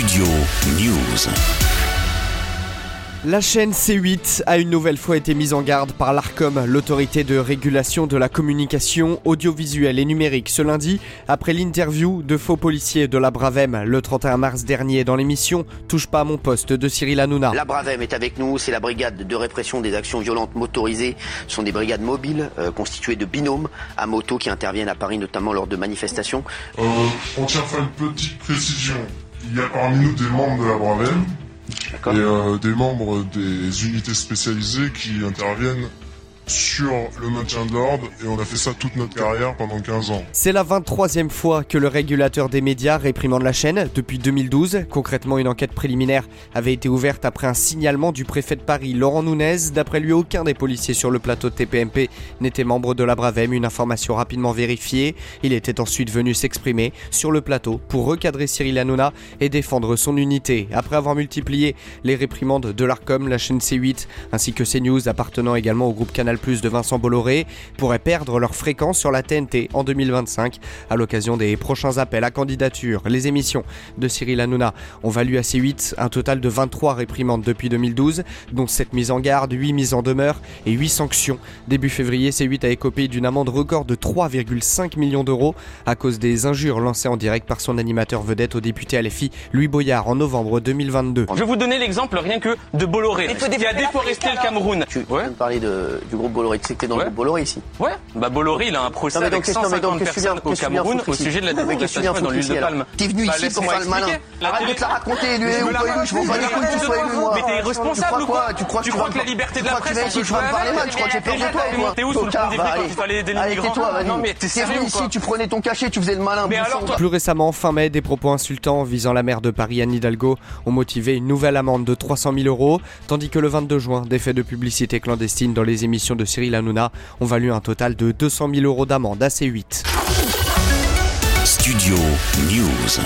Studio News. La chaîne C8 a une nouvelle fois été mise en garde par l'ARCOM, l'autorité de régulation de la communication audiovisuelle et numérique, ce lundi, après l'interview de faux policiers de la Bravem le 31 mars dernier dans l'émission Touche pas à mon poste de Cyril Hanouna. La Bravem est avec nous, c'est la brigade de répression des actions violentes motorisées. Ce sont des brigades mobiles euh, constituées de binômes à moto qui interviennent à Paris notamment lors de manifestations. Euh, on tient à faire une petite précision. Il y a parmi nous des membres de la Bravem et euh, des membres des unités spécialisées qui interviennent sur le maintien de l'ordre et on a fait ça toute notre carrière pendant 15 ans. C'est la 23e fois que le régulateur des médias réprimande la chaîne depuis 2012. Concrètement, une enquête préliminaire avait été ouverte après un signalement du préfet de Paris, Laurent Nunez. D'après lui, aucun des policiers sur le plateau de TPMP n'était membre de la Bravem, une information rapidement vérifiée. Il était ensuite venu s'exprimer sur le plateau pour recadrer Cyril Hanouna et défendre son unité. Après avoir multiplié les réprimandes de l'ARCOM, la chaîne C8 ainsi que CNews appartenant également au groupe Canal plus de Vincent Bolloré pourraient perdre leur fréquence sur la TNT en 2025 à l'occasion des prochains appels à candidature. Les émissions de Cyril Hanouna ont valu à C8 un total de 23 réprimandes depuis 2012, dont 7 mises en garde, 8 mises en demeure et 8 sanctions. Début février, C8 a écopé d'une amende record de 3,5 millions d'euros à cause des injures lancées en direct par son animateur vedette au député LFI Louis Boyard en novembre 2022. Je vais vous donner l'exemple rien que de Bolloré, qui a déforesté le Cameroun. Tu ouais. parler de, du groupe Bolloré. Tu sais que t'es dans le groupe Bolloré ici. Ouais. Bah Bolloré, il a un procès avec 150 personnes au Cameroun au sujet de la déforestation dans l'huile de palme. T'es venu Bah, ici pour faire le malin. Arrête de te la raconter, lui ou pas élu, je m'en bats les couilles, tu sois élu moi. Mais t'es irresponsable ou quoi Tu crois Tu crois que la liberté de la presse, tu vas me parler mal, tu crois que j'ai peur de toi ou quoi T'es où sur le pont des quand allez. il fallait aider les Allez, migrants. Non mais t'es venu ici, tu prenais ton cachet, tu faisais le malin. Plus récemment, fin mai, des propos insultants visant la maire de Paris, Anne Hidalgo, ont motivé une nouvelle amende de 300 000 euros, tandis que le 22 juin, des faits de publicité clandestine dans les émissions de Cyril Hanouna ont valu un total de 200 000 euros d'amende à C8. Studio News.